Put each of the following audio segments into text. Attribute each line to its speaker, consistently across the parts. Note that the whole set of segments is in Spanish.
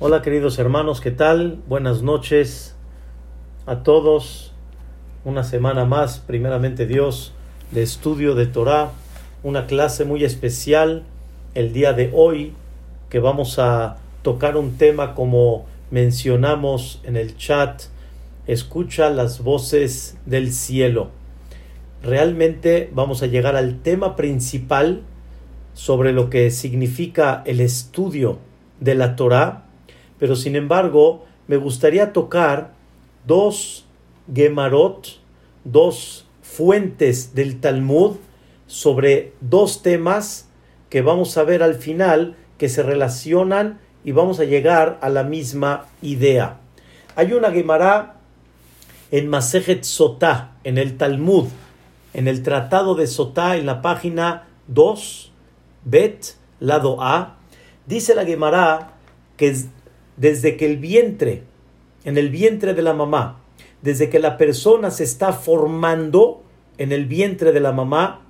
Speaker 1: Hola queridos hermanos, ¿qué tal? Buenas noches a todos. Una semana más, primeramente Dios, de estudio de Torah, una clase muy especial el día de hoy que vamos a tocar un tema como mencionamos en el chat, escucha las voces del cielo. Realmente vamos a llegar al tema principal sobre lo que significa el estudio de la Torah pero sin embargo me gustaría tocar dos Gemarot, dos fuentes del Talmud sobre dos temas que vamos a ver al final que se relacionan y vamos a llegar a la misma idea. Hay una Gemara en Masejet Sotá, en el Talmud, en el Tratado de Sotá, en la página 2, Bet, lado A, dice la Gemara que desde que el vientre, en el vientre de la mamá, desde que la persona se está formando en el vientre de la mamá,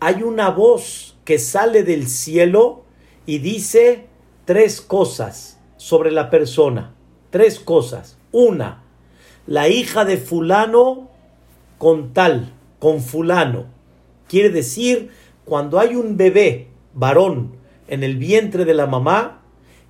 Speaker 1: hay una voz que sale del cielo y dice tres cosas sobre la persona. Tres cosas. Una, la hija de fulano con tal, con fulano. Quiere decir, cuando hay un bebé varón en el vientre de la mamá,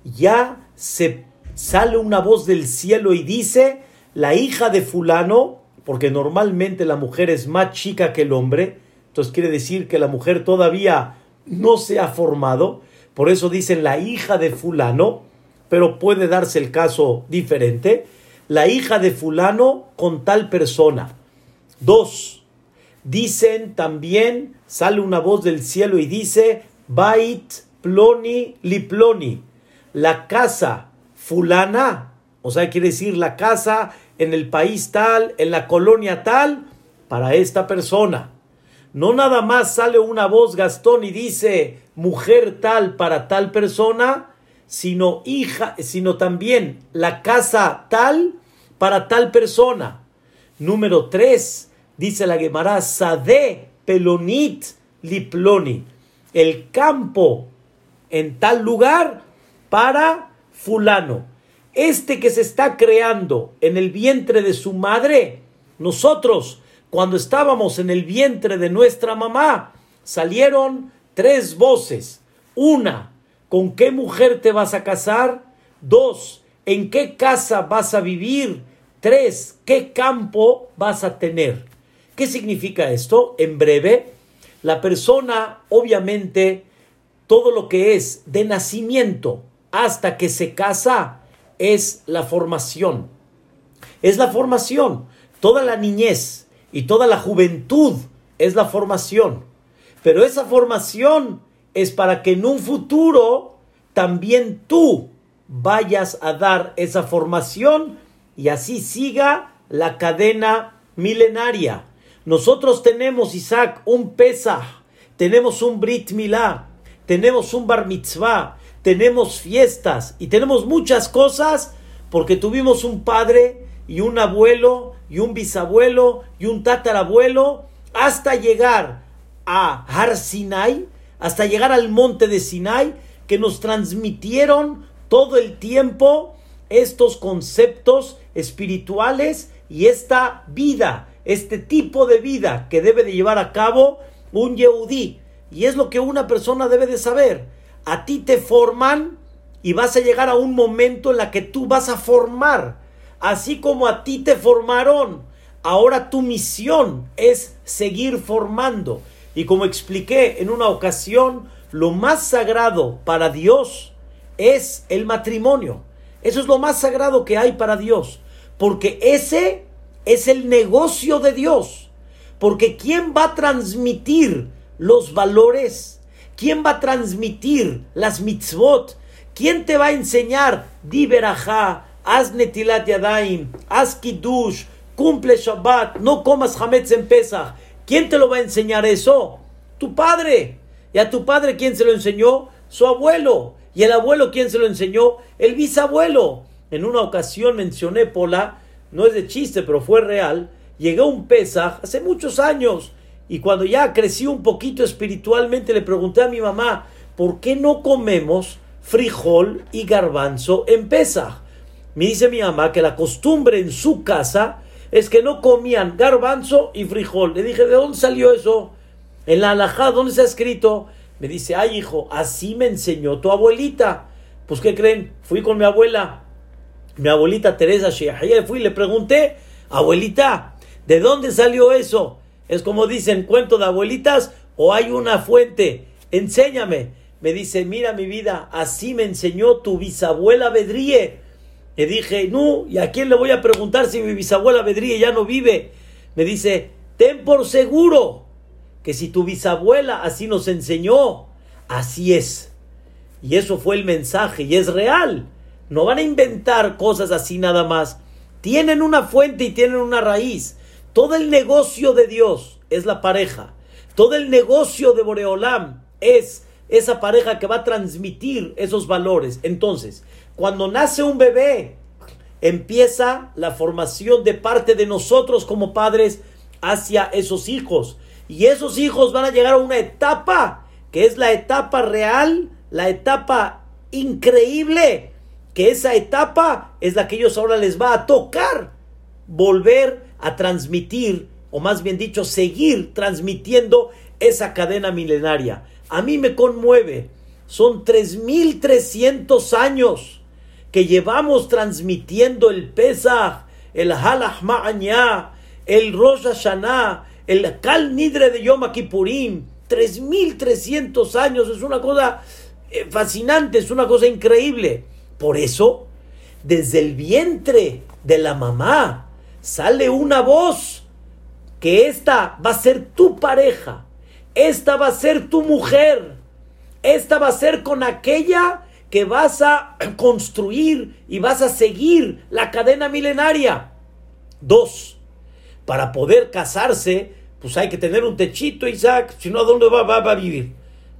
Speaker 1: ya se sale una voz del cielo y dice, la hija de fulano, porque normalmente la mujer es más chica que el hombre, entonces quiere decir que la mujer todavía no se ha formado, por eso dicen la hija de fulano, pero puede darse el caso diferente, la hija de fulano con tal persona. Dos, dicen también, sale una voz del cielo y dice, Bait ploni liploni, la casa fulana, o sea, quiere decir la casa en el país tal, en la colonia tal, para esta persona. No nada más sale una voz Gastón y dice mujer tal para tal persona, sino hija, sino también la casa tal para tal persona. Número tres, dice la Gemara, Sade Pelonit Liploni, el campo en tal lugar para fulano, este que se está creando en el vientre de su madre, nosotros, cuando estábamos en el vientre de nuestra mamá, salieron tres voces. Una, ¿con qué mujer te vas a casar? Dos, ¿en qué casa vas a vivir? Tres, ¿qué campo vas a tener? ¿Qué significa esto? En breve, la persona, obviamente, todo lo que es de nacimiento, hasta que se casa es la formación. Es la formación. Toda la niñez y toda la juventud es la formación. Pero esa formación es para que en un futuro también tú vayas a dar esa formación y así siga la cadena milenaria. Nosotros tenemos, Isaac, un Pesach, tenemos un Brit Milá, tenemos un Bar Mitzvah, tenemos fiestas y tenemos muchas cosas porque tuvimos un padre y un abuelo y un bisabuelo y un tatarabuelo hasta llegar a Har Sinai, hasta llegar al monte de Sinai, que nos transmitieron todo el tiempo estos conceptos espirituales y esta vida, este tipo de vida que debe de llevar a cabo un Yehudí. Y es lo que una persona debe de saber a ti te forman y vas a llegar a un momento en la que tú vas a formar. Así como a ti te formaron, ahora tu misión es seguir formando. Y como expliqué en una ocasión, lo más sagrado para Dios es el matrimonio. Eso es lo más sagrado que hay para Dios. Porque ese es el negocio de Dios. Porque ¿quién va a transmitir los valores? ¿Quién va a transmitir las mitzvot? ¿Quién te va a enseñar? Di haz netilat yadaim, haz kiddush, cumple Shabbat, no comas hametz en Pesach. ¿Quién te lo va a enseñar eso? Tu padre. ¿Y a tu padre quién se lo enseñó? Su abuelo. ¿Y el abuelo quién se lo enseñó? El bisabuelo. En una ocasión mencioné Pola, no es de chiste, pero fue real. Llegó un Pesach hace muchos años y cuando ya crecí un poquito espiritualmente, le pregunté a mi mamá, ¿por qué no comemos frijol y garbanzo en Pesach. Me dice mi mamá que la costumbre en su casa es que no comían garbanzo y frijol. Le dije, ¿de dónde salió eso? En la alajá, ¿dónde se ha escrito? Me dice, ay hijo, así me enseñó tu abuelita. Pues, ¿qué creen? Fui con mi abuela, mi abuelita Teresa Shehaya, fui y le pregunté, abuelita, ¿de dónde salió eso? Es como dicen, cuento de abuelitas o hay una fuente. Enséñame. Me dice, mira mi vida, así me enseñó tu bisabuela Bedríe. Le dije, no, ¿y a quién le voy a preguntar si mi bisabuela Bedríe ya no vive? Me dice, ten por seguro que si tu bisabuela así nos enseñó, así es. Y eso fue el mensaje, y es real. No van a inventar cosas así nada más. Tienen una fuente y tienen una raíz. Todo el negocio de Dios es la pareja. Todo el negocio de Boreolam es esa pareja que va a transmitir esos valores. Entonces, cuando nace un bebé, empieza la formación de parte de nosotros como padres hacia esos hijos. Y esos hijos van a llegar a una etapa que es la etapa real, la etapa increíble, que esa etapa es la que ellos ahora les va a tocar volver a transmitir, o más bien dicho, seguir transmitiendo esa cadena milenaria. A mí me conmueve. Son 3.300 años que llevamos transmitiendo el Pesach, el Halach Ma'anya, el Rosh Hashanah, el Kal Nidre de Yom Kippurim. 3.300 años es una cosa eh, fascinante, es una cosa increíble. Por eso, desde el vientre de la mamá, sale una voz que esta va a ser tu pareja, esta va a ser tu mujer, esta va a ser con aquella que vas a construir y vas a seguir la cadena milenaria. Dos, para poder casarse, pues hay que tener un techito, Isaac, si no, ¿a dónde va, va, a vivir?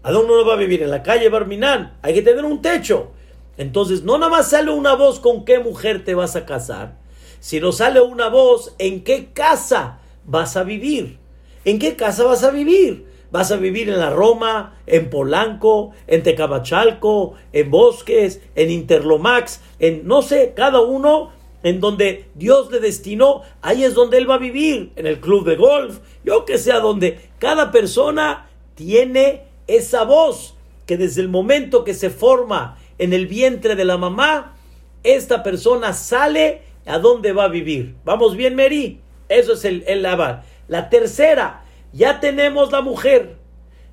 Speaker 1: ¿A dónde va a vivir? En la calle Barminán. Hay que tener un techo. Entonces, no nada más sale una voz con qué mujer te vas a casar, si nos sale una voz, ¿en qué casa vas a vivir? ¿En qué casa vas a vivir? ¿Vas a vivir en la Roma, en Polanco, en Tecamachalco, en Bosques, en Interlomax, en no sé, cada uno en donde Dios le destinó, ahí es donde él va a vivir, en el club de golf, yo que sea donde cada persona tiene esa voz que desde el momento que se forma en el vientre de la mamá, esta persona sale ¿A dónde va a vivir? ¿Vamos bien, Mary? Eso es el, el lavar. La tercera, ya tenemos la mujer,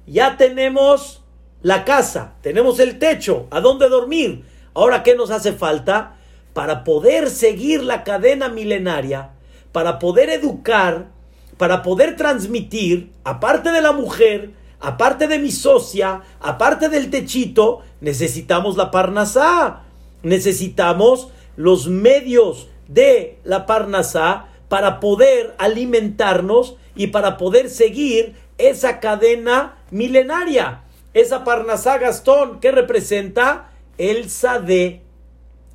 Speaker 1: ya tenemos la casa, tenemos el techo, ¿a dónde dormir? Ahora, ¿qué nos hace falta? Para poder seguir la cadena milenaria, para poder educar, para poder transmitir, aparte de la mujer, aparte de mi socia, aparte del techito, necesitamos la parnasá, necesitamos los medios de la Parnasá para poder alimentarnos y para poder seguir esa cadena milenaria. Esa Parnasá Gastón que representa el Sade,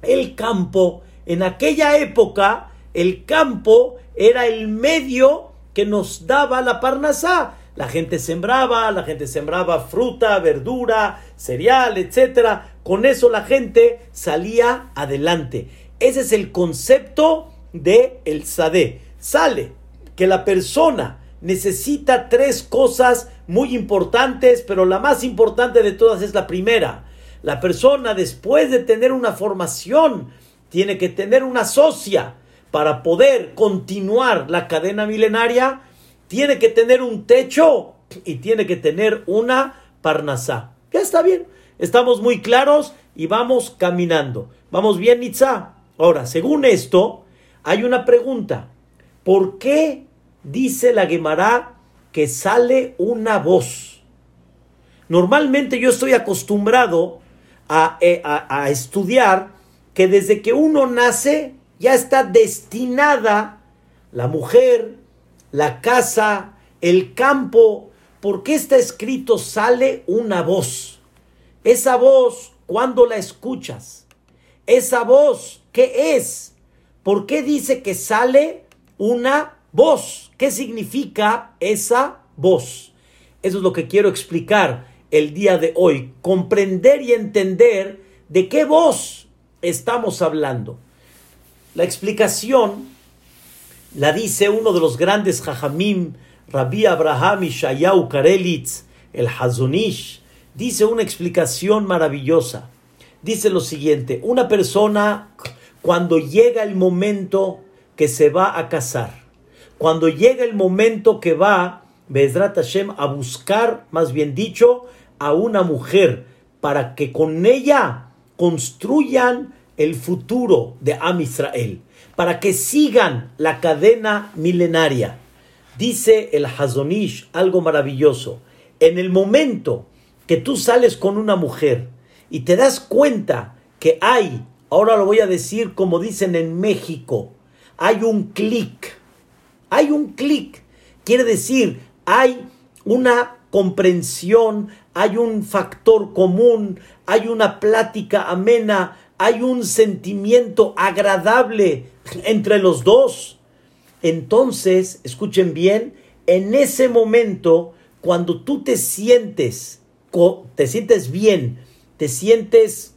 Speaker 1: el campo. En aquella época, el campo era el medio que nos daba la Parnasá. La gente sembraba, la gente sembraba fruta, verdura, cereal, etcétera. Con eso la gente salía adelante. Ese es el concepto de el Sade. Sale que la persona necesita tres cosas muy importantes, pero la más importante de todas es la primera. La persona después de tener una formación tiene que tener una socia para poder continuar la cadena milenaria, tiene que tener un techo y tiene que tener una parnasá. Ya está bien, estamos muy claros y vamos caminando. ¿Vamos bien, Nitza? Ahora, según esto, hay una pregunta. ¿Por qué dice la Gemara que sale una voz? Normalmente yo estoy acostumbrado eh, a, a estudiar que desde que uno nace ya está destinada la mujer, la casa, el campo. ¿Por qué está escrito sale una voz? Esa voz, cuando la escuchas, esa voz ¿Qué es? ¿Por qué dice que sale una voz? ¿Qué significa esa voz? Eso es lo que quiero explicar el día de hoy. Comprender y entender ¿De qué voz estamos hablando? La explicación la dice uno de los grandes jajamim, Rabbi Abraham Ishayahu Karelitz, el Hazonish, dice una explicación maravillosa. Dice lo siguiente, una persona cuando llega el momento que se va a casar, cuando llega el momento que va, Bezrat Hashem, a buscar, más bien dicho, a una mujer para que con ella construyan el futuro de Am Israel, para que sigan la cadena milenaria. Dice el Hazonish algo maravilloso. En el momento que tú sales con una mujer y te das cuenta que hay, ahora lo voy a decir como dicen en México, hay un clic. Hay un clic. Quiere decir, hay una comprensión, hay un factor común, hay una plática amena, hay un sentimiento agradable entre los dos. Entonces, escuchen bien, en ese momento, cuando tú te sientes, te sientes bien, te sientes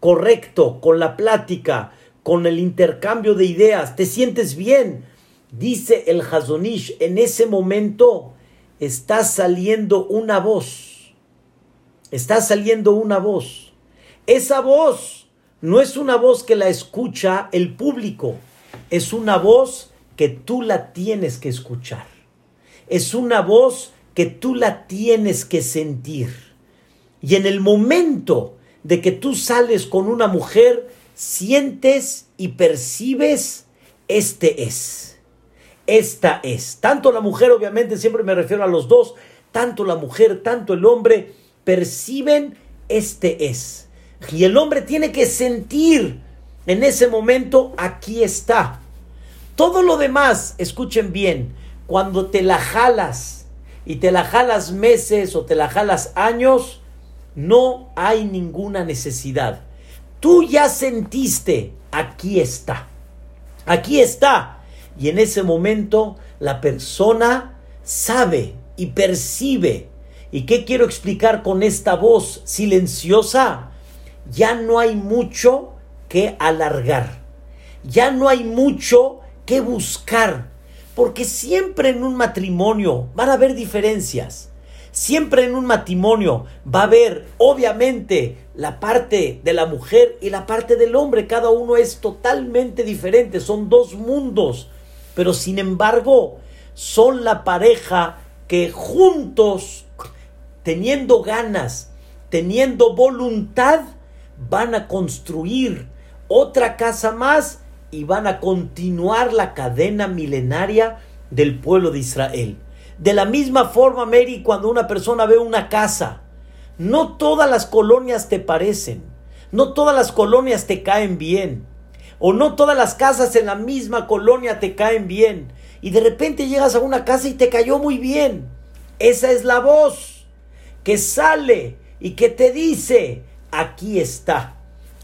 Speaker 1: correcto con la plática, con el intercambio de ideas, te sientes bien. Dice el Hazonish, en ese momento está saliendo una voz. Está saliendo una voz. Esa voz no es una voz que la escucha el público, es una voz que tú la tienes que escuchar. Es una voz que tú la tienes que sentir. Y en el momento de que tú sales con una mujer, sientes y percibes, este es. Esta es. Tanto la mujer, obviamente, siempre me refiero a los dos, tanto la mujer, tanto el hombre, perciben, este es. Y el hombre tiene que sentir en ese momento, aquí está. Todo lo demás, escuchen bien, cuando te la jalas y te la jalas meses o te la jalas años, no hay ninguna necesidad. Tú ya sentiste, aquí está. Aquí está. Y en ese momento la persona sabe y percibe. ¿Y qué quiero explicar con esta voz silenciosa? Ya no hay mucho que alargar. Ya no hay mucho que buscar. Porque siempre en un matrimonio van a haber diferencias. Siempre en un matrimonio va a haber, obviamente, la parte de la mujer y la parte del hombre. Cada uno es totalmente diferente. Son dos mundos. Pero sin embargo, son la pareja que juntos, teniendo ganas, teniendo voluntad, van a construir otra casa más y van a continuar la cadena milenaria del pueblo de Israel. De la misma forma, Mary, cuando una persona ve una casa, no todas las colonias te parecen, no todas las colonias te caen bien, o no todas las casas en la misma colonia te caen bien, y de repente llegas a una casa y te cayó muy bien. Esa es la voz que sale y que te dice, aquí está.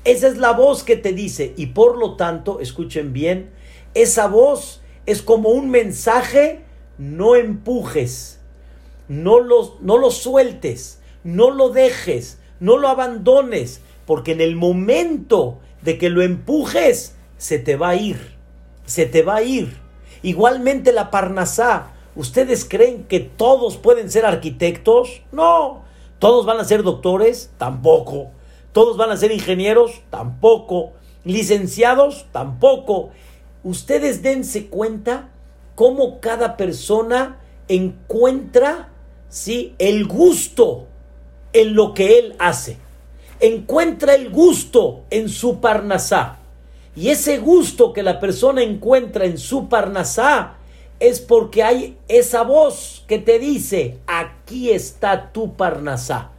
Speaker 1: Esa es la voz que te dice, y por lo tanto, escuchen bien, esa voz es como un mensaje no empujes, no lo, no sueltes, no lo dejes, no lo abandones, porque en el momento de que lo empujes, se te va a ir, se te va a ir. Igualmente la Parnasá, ¿ustedes creen que todos pueden ser arquitectos? No. ¿Todos van a ser doctores? Tampoco. ¿Todos van a ser ingenieros? Tampoco. ¿Licenciados? Tampoco. Ustedes dense cuenta cómo cada persona encuentra ¿sí? el gusto en lo que él hace. Encuentra el gusto en su parnasá. Y ese gusto que la persona encuentra en su parnasá es porque hay esa voz que te dice, aquí está tu parnasá.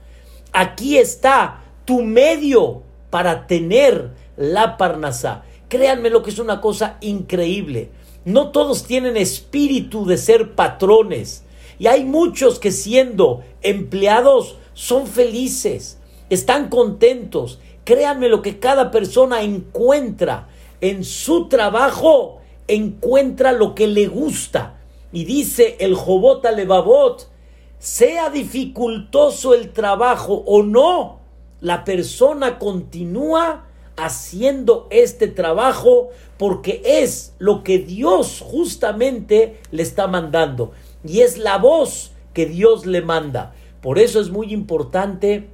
Speaker 1: Aquí está tu medio para tener la parnasá. Créanme lo que es una cosa increíble. No todos tienen espíritu de ser patrones. Y hay muchos que siendo empleados son felices, están contentos. Créanme lo que cada persona encuentra en su trabajo, encuentra lo que le gusta. Y dice el Jobot Levavot, sea dificultoso el trabajo o no, la persona continúa haciendo este trabajo porque es lo que Dios justamente le está mandando y es la voz que Dios le manda. Por eso es muy importante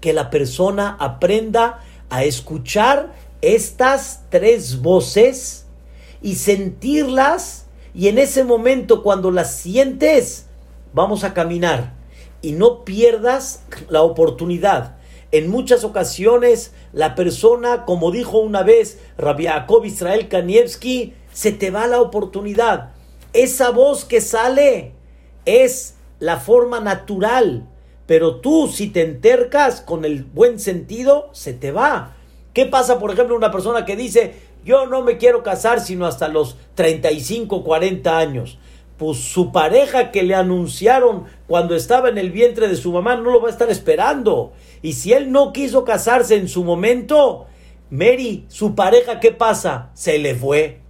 Speaker 1: que la persona aprenda a escuchar estas tres voces y sentirlas y en ese momento cuando las sientes vamos a caminar y no pierdas la oportunidad. En muchas ocasiones la persona, como dijo una vez Rabbi Jacob Israel Kanievski, se te va la oportunidad. Esa voz que sale es la forma natural pero tú, si te entercas con el buen sentido, se te va. ¿Qué pasa, por ejemplo, una persona que dice, yo no me quiero casar sino hasta los 35, 40 años? Pues su pareja que le anunciaron cuando estaba en el vientre de su mamá no lo va a estar esperando. Y si él no quiso casarse en su momento, Mary, su pareja, ¿qué pasa? Se le fue.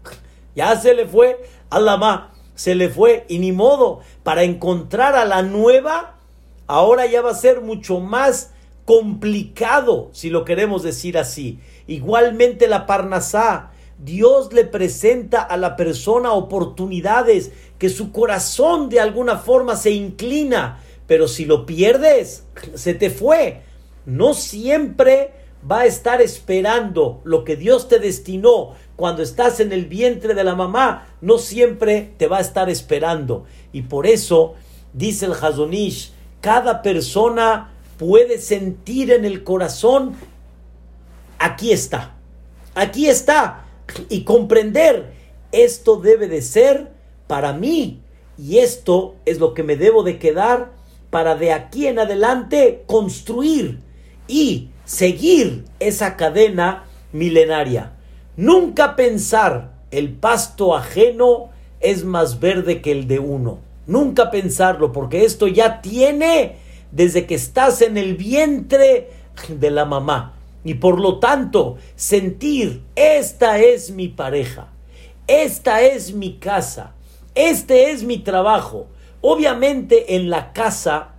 Speaker 1: Ya se le fue. Alama, se le fue. Y ni modo, para encontrar a la nueva, ahora ya va a ser mucho más complicado, si lo queremos decir así. Igualmente la Parnasá, Dios le presenta a la persona oportunidades que su corazón de alguna forma se inclina, pero si lo pierdes, se te fue. No siempre va a estar esperando lo que Dios te destinó cuando estás en el vientre de la mamá, no siempre te va a estar esperando. Y por eso dice el Hazonish, cada persona puede sentir en el corazón, aquí está, aquí está, y comprender, esto debe de ser para mí, y esto es lo que me debo de quedar para de aquí en adelante construir y seguir esa cadena milenaria. Nunca pensar el pasto ajeno es más verde que el de uno. Nunca pensarlo, porque esto ya tiene desde que estás en el vientre de la mamá. Y por lo tanto, sentir, esta es mi pareja, esta es mi casa, este es mi trabajo. Obviamente en la casa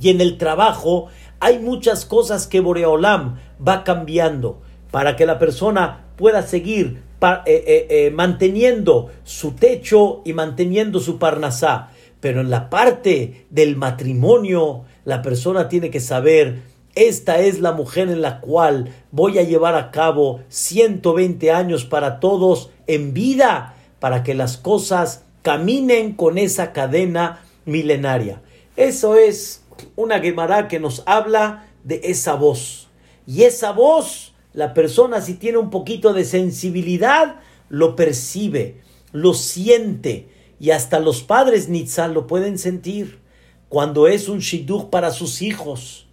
Speaker 1: y en el trabajo hay muchas cosas que Boreolam va cambiando para que la persona pueda seguir eh, eh, eh, manteniendo su techo y manteniendo su parnasá. Pero en la parte del matrimonio, la persona tiene que saber, esta es la mujer en la cual voy a llevar a cabo 120 años para todos en vida, para que las cosas caminen con esa cadena milenaria. Eso es una Gemara que nos habla de esa voz. Y esa voz la persona si tiene un poquito de sensibilidad, lo percibe, lo siente. Y hasta los padres Nitzal lo pueden sentir. Cuando es un shidduch para sus hijos,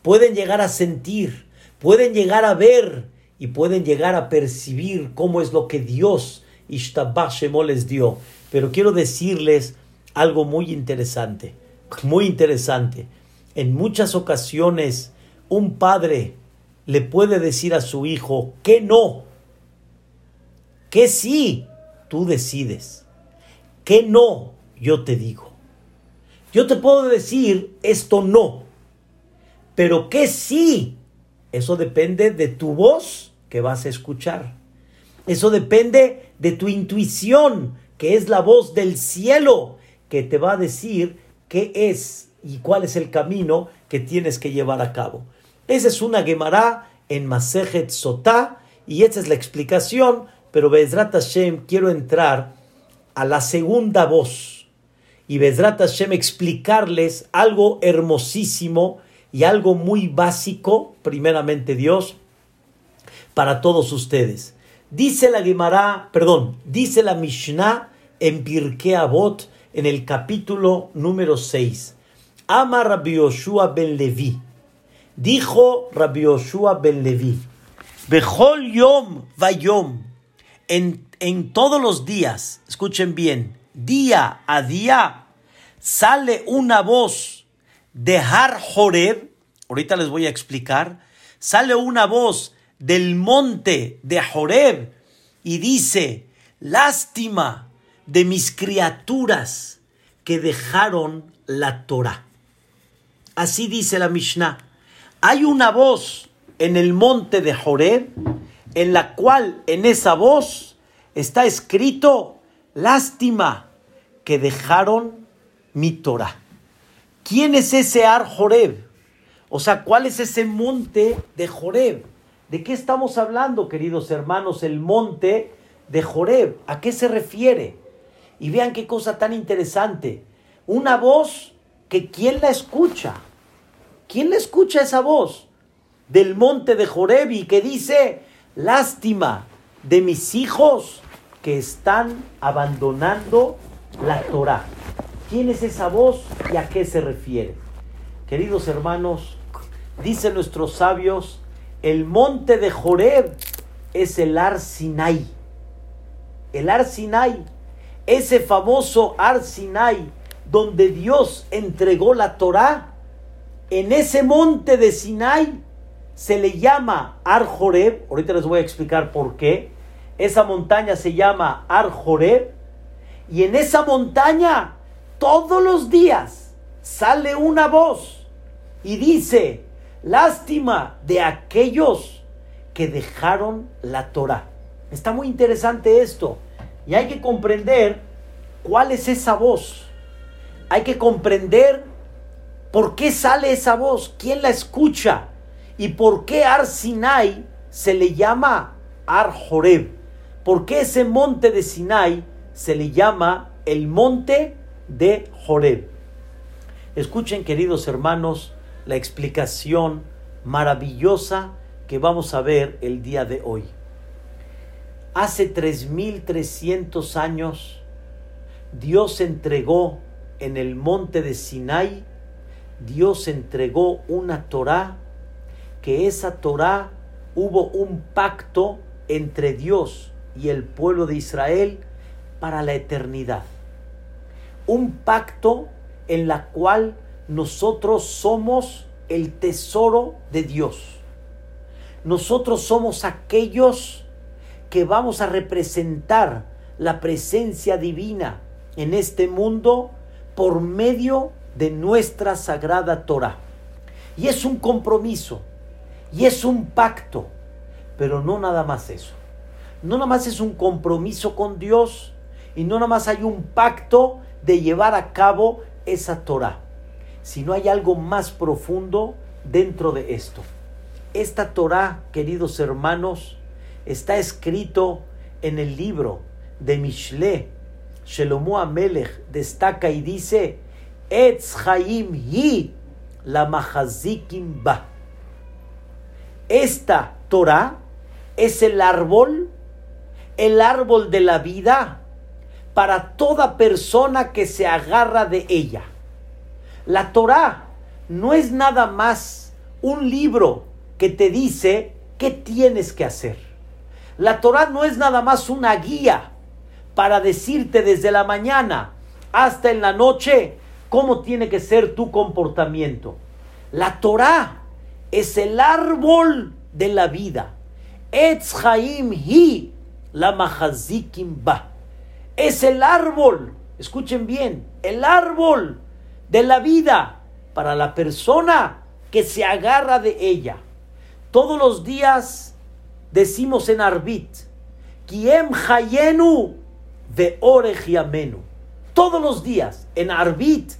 Speaker 1: pueden llegar a sentir, pueden llegar a ver y pueden llegar a percibir cómo es lo que Dios Ishtabach les dio. Pero quiero decirles algo muy interesante, muy interesante. En muchas ocasiones, un padre le puede decir a su hijo que no, que sí, tú decides, que no, yo te digo. Yo te puedo decir esto no, pero que sí, eso depende de tu voz que vas a escuchar. Eso depende de tu intuición, que es la voz del cielo, que te va a decir qué es y cuál es el camino que tienes que llevar a cabo. Esa es una Gemara en Masejet Sotá y esa es la explicación, pero Bezrat Hashem quiero entrar a la segunda voz y Bezrat Hashem explicarles algo hermosísimo y algo muy básico, primeramente Dios, para todos ustedes. Dice la Gemara, perdón, dice la Mishnah en Pirkei Avot en el capítulo número 6. Ama Rabbi Yoshua ben Levi. Dijo Rabbi Yoshua ben Levi, Bejol yom vayom, en, en todos los días, escuchen bien, día a día, sale una voz de Har Horeb, ahorita les voy a explicar, sale una voz del monte de Horeb y dice, lástima de mis criaturas que dejaron la Torah. Así dice la Mishnah. Hay una voz en el monte de Joreb, en la cual en esa voz está escrito, lástima que dejaron mi Torah. ¿Quién es ese Ar Joreb? O sea, ¿cuál es ese monte de Joreb? ¿De qué estamos hablando, queridos hermanos? El monte de Joreb. ¿A qué se refiere? Y vean qué cosa tan interesante. Una voz que ¿quién la escucha? ¿Quién le escucha esa voz? Del monte de Joreb y que dice, lástima de mis hijos que están abandonando la Torah. ¿Quién es esa voz y a qué se refiere? Queridos hermanos, dicen nuestros sabios, el monte de Joreb es el Ar Sinai. El Ar Sinai, ese famoso Ar Sinai donde Dios entregó la Torah, en ese monte de Sinai se le llama Ar Joreb. Ahorita les voy a explicar por qué. Esa montaña se llama Ar Joreb. Y en esa montaña, todos los días, sale una voz y dice, lástima de aquellos que dejaron la Torah. Está muy interesante esto. Y hay que comprender cuál es esa voz. Hay que comprender por qué sale esa voz, quién la escucha y por qué Ar Sinai se le llama Ar Joreb. ¿Por qué ese monte de Sinai se le llama el monte de Joreb? Escuchen, queridos hermanos, la explicación maravillosa que vamos a ver el día de hoy. Hace 3300 años, Dios entregó en el monte de Sinai, Dios entregó una Torá, que esa Torá hubo un pacto entre Dios y el pueblo de Israel para la eternidad. Un pacto en la cual nosotros somos el tesoro de Dios. Nosotros somos aquellos que vamos a representar la presencia divina en este mundo por medio de nuestra sagrada Torah. Y es un compromiso, y es un pacto, pero no nada más eso no nada más es un compromiso con Dios y no nada más hay un pacto de llevar a cabo esa Torah, sino hay algo más profundo dentro de esto. Esta Torah, queridos hermanos, está escrito en el libro de Mishle. Shelomo Amelech destaca y dice, Etz Hi la Mahazikim Ba. Esta Torah es el árbol el árbol de la vida para toda persona que se agarra de ella. La Torah no es nada más un libro que te dice qué tienes que hacer. La Torah no es nada más una guía para decirte desde la mañana hasta en la noche cómo tiene que ser tu comportamiento. La Torah es el árbol de la vida. Etz hi la mahazikim ba. Es el árbol, escuchen bien, el árbol de la vida para la persona que se agarra de ella. Todos los días decimos en Arbit, Kiem Hayenu de Orejiamenu. Todos los días en Arbit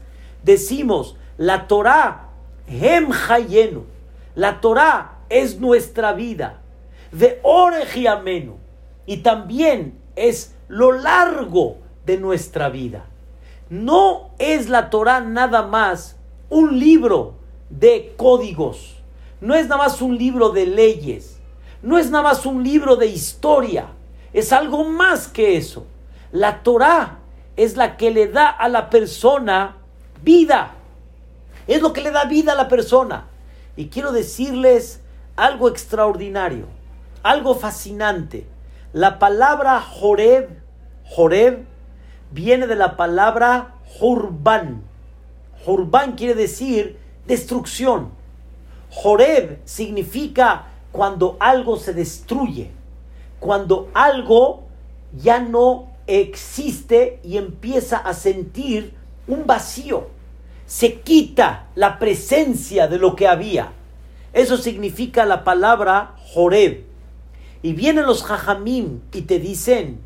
Speaker 1: decimos la Torah Hem Hayenu. La Torah es nuestra vida. De Orejiamenu y también es lo largo de nuestra vida. No es la Torah nada más un libro de códigos, no es nada más un libro de leyes, no es nada más un libro de historia, es algo más que eso. La Torah es la que le da a la persona vida, es lo que le da vida a la persona. Y quiero decirles algo extraordinario, algo fascinante. La palabra Joreb, Joreb, viene de la palabra Jurban. Jurban quiere decir destrucción. Joreb significa cuando algo se destruye, cuando algo ya no existe y empieza a sentir un vacío. Se quita la presencia de lo que había. Eso significa la palabra Joreb. Y vienen los Jajamim y te dicen,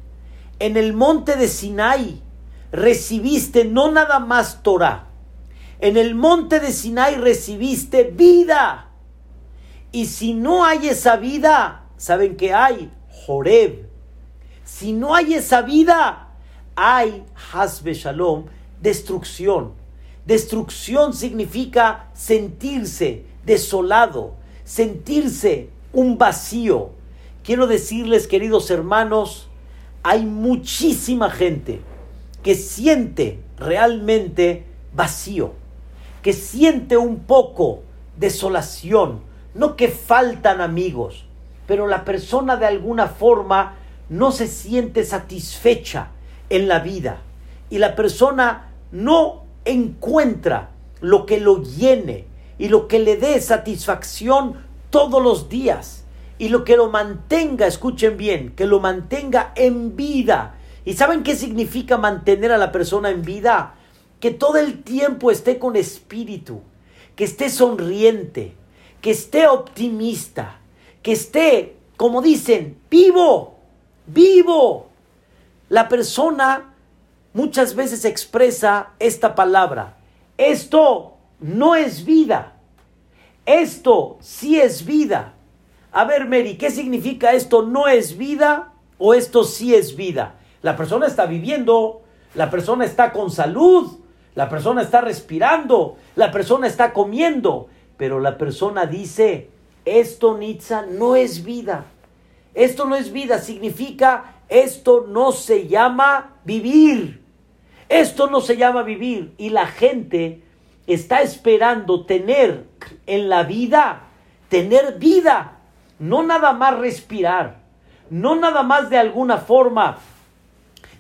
Speaker 1: en el monte de Sinai recibiste no nada más Torah, en el monte de Sinai recibiste vida. Y si no hay esa vida, ¿saben qué hay? Joreb. Si no hay esa vida, hay Hasbe Shalom, destrucción. Destrucción significa sentirse desolado, sentirse un vacío. Quiero decirles, queridos hermanos, hay muchísima gente que siente realmente vacío, que siente un poco desolación, no que faltan amigos, pero la persona de alguna forma no se siente satisfecha en la vida y la persona no encuentra lo que lo llene y lo que le dé satisfacción todos los días y lo que lo mantenga, escuchen bien, que lo mantenga en vida. ¿Y saben qué significa mantener a la persona en vida? Que todo el tiempo esté con espíritu, que esté sonriente, que esté optimista, que esté, como dicen, vivo, vivo. La persona muchas veces expresa esta palabra. Esto no es vida. Esto sí es vida. A ver, Mary, ¿qué significa esto no es vida o esto sí es vida? La persona está viviendo, la persona está con salud, la persona está respirando, la persona está comiendo, pero la persona dice, esto, Nitza, no es vida. Esto no es vida, significa, esto no se llama vivir. Esto no se llama vivir. Y la gente está esperando tener en la vida, tener vida no nada más respirar, no nada más de alguna forma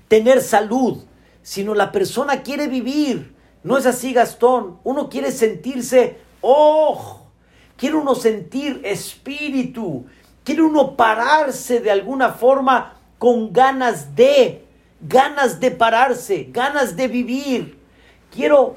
Speaker 1: tener salud, sino la persona quiere vivir. No es así, Gastón. Uno quiere sentirse, oh, quiere uno sentir espíritu, quiere uno pararse de alguna forma con ganas de, ganas de pararse, ganas de vivir. Quiero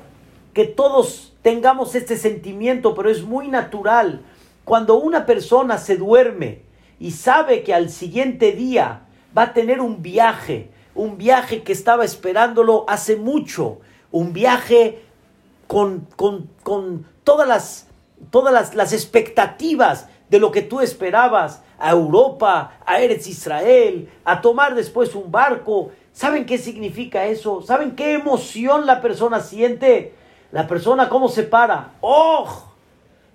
Speaker 1: que todos tengamos este sentimiento, pero es muy natural. Cuando una persona se duerme y sabe que al siguiente día va a tener un viaje, un viaje que estaba esperándolo hace mucho, un viaje con, todas, las, todas las, expectativas de lo que tú esperabas, a Europa, a Eretz Israel, a tomar después un barco. ¿Saben qué significa eso? ¿Saben qué emoción la persona siente? La persona cómo se para. ¡Oh!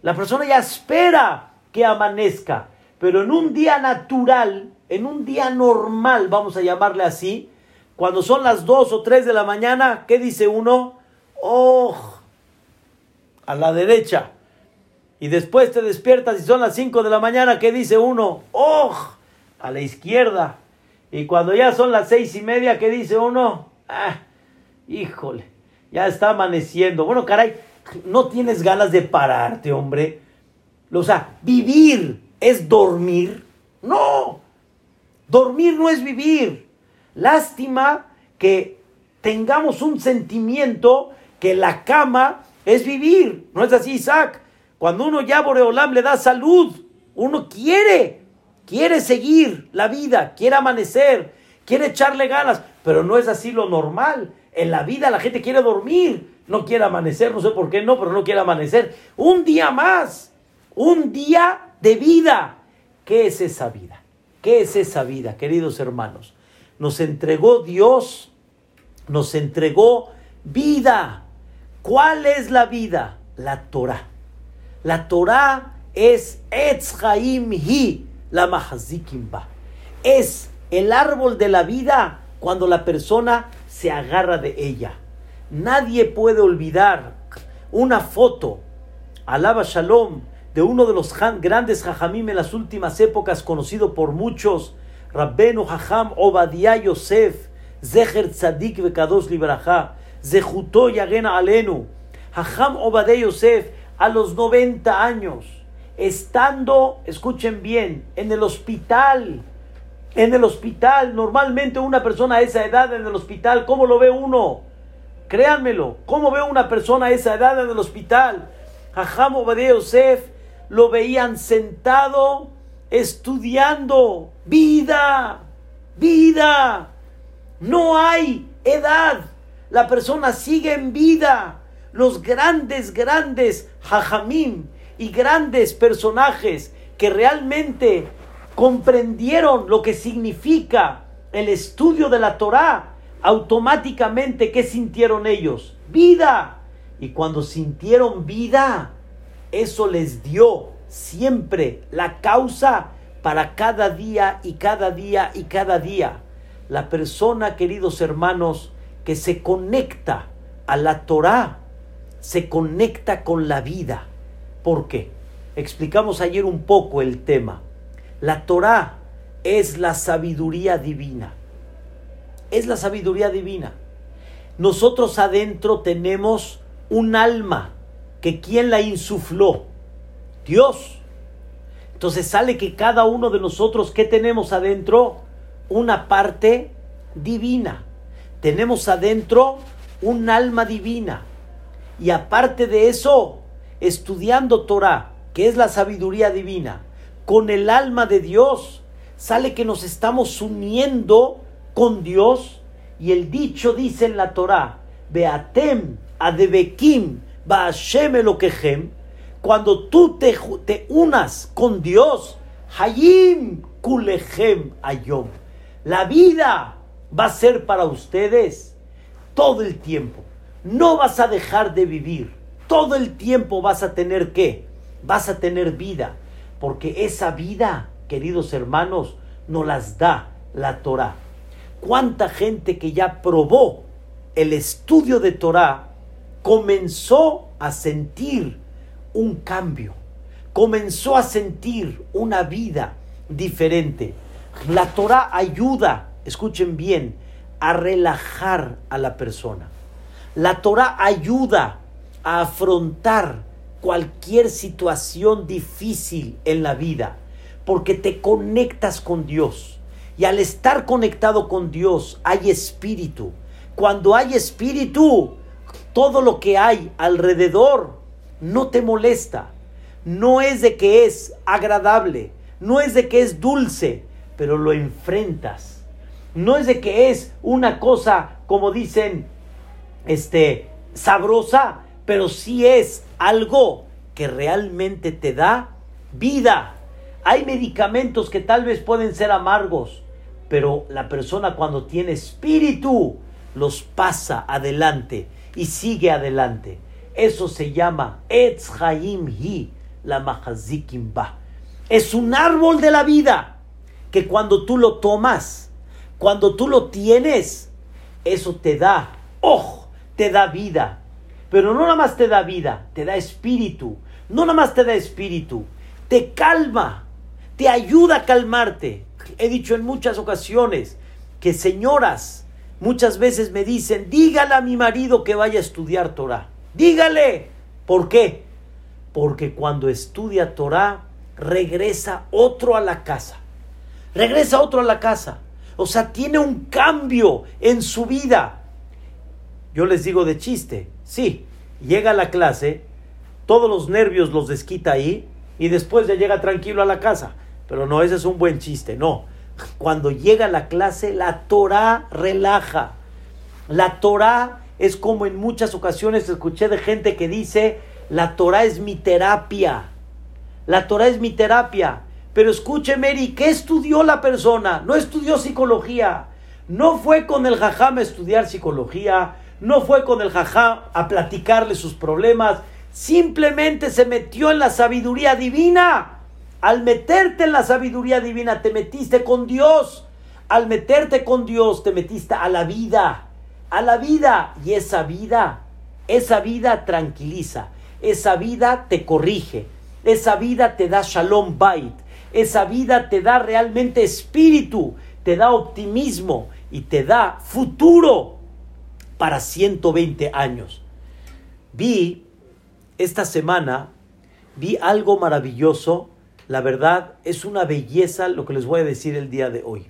Speaker 1: La persona ya espera que amanezca, pero en un día natural, en un día normal, vamos a llamarle así, cuando son las 2 o 3 de la mañana, ¿qué dice uno? ¡Oh! A la derecha. Y después te despiertas y son las 5 de la mañana, ¿qué dice uno? ¡Oh! A la izquierda. Y cuando ya son las seis y media, ¿qué dice uno? ¡Ah! Híjole, ya está amaneciendo. Bueno, caray, no tienes ganas de pararte, hombre. O sea, vivir es dormir. No, dormir no es vivir. Lástima que tengamos un sentimiento que la cama es vivir. ¿No es así, Isaac? Cuando uno ya Boreolam le da salud, uno quiere, quiere seguir la vida, quiere amanecer, quiere echarle ganas, pero no es así lo normal. En la vida la gente quiere dormir no quiere amanecer, no sé por qué no, pero no quiere amanecer. Un día más, un día de vida. ¿Qué es esa vida? ¿Qué es esa vida, queridos hermanos? Nos entregó Dios, nos entregó vida. ¿Cuál es la vida? La Torah. La Torah es Etz Hi, la Mahazikimba. Es el árbol de la vida cuando la persona se agarra de ella. Nadie puede olvidar una foto, alaba Shalom, de uno de los grandes Jajamim en las últimas épocas, conocido por muchos, Rabbenu Jajam Obadiah Yosef, Zecher Tzadik Vekadosh Libraja, Zehuto Yagena Alenu, Jajam Obadiah Yosef, a los 90 años, estando, escuchen bien, en el hospital, en el hospital, normalmente una persona a esa edad en el hospital, ¿cómo lo ve uno? Créanmelo, ¿cómo ve una persona a esa edad en el hospital? Jajam Obadiah Yosef lo veían sentado estudiando. Vida, vida. No hay edad. La persona sigue en vida. Los grandes, grandes hajamim y grandes personajes que realmente comprendieron lo que significa el estudio de la Torah, automáticamente, ¿qué sintieron ellos? Vida. Y cuando sintieron vida, eso les dio siempre la causa para cada día y cada día y cada día. La persona, queridos hermanos, que se conecta a la Torah, se conecta con la vida. ¿Por qué? Explicamos ayer un poco el tema. La Torah es la sabiduría divina. Es la sabiduría divina. Nosotros adentro tenemos un alma que quien la insufló, Dios. Entonces sale que cada uno de nosotros, ¿qué tenemos adentro? Una parte divina. Tenemos adentro un alma divina. Y aparte de eso, estudiando Torah, que es la sabiduría divina, con el alma de Dios, sale que nos estamos uniendo con Dios. Y el dicho dice en la Torah, Beatem adebekim ba'ashem elokehem, cuando tú te, te unas con Dios, Hayim kulechem ayom. La vida va a ser para ustedes todo el tiempo. No vas a dejar de vivir. Todo el tiempo vas a tener qué? Vas a tener vida. Porque esa vida, queridos hermanos, nos las da la Torah. ¿Cuánta gente que ya probó el estudio de Torah comenzó a sentir un cambio? Comenzó a sentir una vida diferente. La Torah ayuda, escuchen bien, a relajar a la persona. La Torah ayuda a afrontar cualquier situación difícil en la vida, porque te conectas con Dios. Y al estar conectado con Dios hay espíritu. Cuando hay espíritu, todo lo que hay alrededor no te molesta. No es de que es agradable, no es de que es dulce, pero lo enfrentas. No es de que es una cosa, como dicen, este, sabrosa, pero sí es algo que realmente te da vida. Hay medicamentos que tal vez pueden ser amargos, pero la persona cuando tiene espíritu los pasa adelante y sigue adelante. Eso se llama Etz Hi, la Mahazikim Ba. Es un árbol de la vida que cuando tú lo tomas, cuando tú lo tienes, eso te da, ojo, te da vida, pero no nada más te da vida, te da espíritu. No nada más te da espíritu, te calma, te ayuda a calmarte. He dicho en muchas ocasiones que señoras muchas veces me dicen, dígale a mi marido que vaya a estudiar Torah. Dígale. ¿Por qué? Porque cuando estudia Torah, regresa otro a la casa. Regresa otro a la casa. O sea, tiene un cambio en su vida. Yo les digo de chiste, sí, llega a la clase, todos los nervios los desquita ahí y después ya llega tranquilo a la casa. Pero no, ese es un buen chiste, no. Cuando llega a la clase, la Torah relaja. La Torah es como en muchas ocasiones escuché de gente que dice, la Torah es mi terapia. La Torah es mi terapia. Pero escuche, Mary, ¿qué estudió la persona? No estudió psicología. No fue con el jajam a estudiar psicología no fue con el jajá a platicarle sus problemas, simplemente se metió en la sabiduría divina. Al meterte en la sabiduría divina te metiste con Dios. Al meterte con Dios te metiste a la vida, a la vida. Y esa vida, esa vida tranquiliza, esa vida te corrige, esa vida te da shalom bait, esa vida te da realmente espíritu, te da optimismo y te da futuro para 120 años. Vi esta semana, vi algo maravilloso, la verdad es una belleza lo que les voy a decir el día de hoy.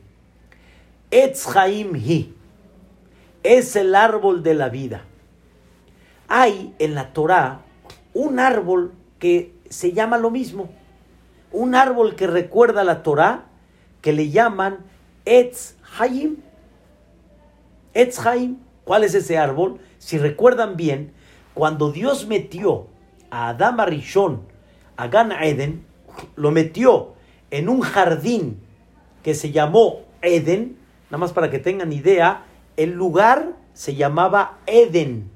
Speaker 1: Etz Hi es el árbol de la vida. Hay en la Torah un árbol que se llama lo mismo. Un árbol que recuerda la Torah, que le llaman Etz Hayim. Etz Hayim. ¿Cuál es ese árbol? Si recuerdan bien, cuando Dios metió a Adam Arishon, a Gan Eden, lo metió en un jardín que se llamó Eden, nada más para que tengan idea, el lugar se llamaba Eden.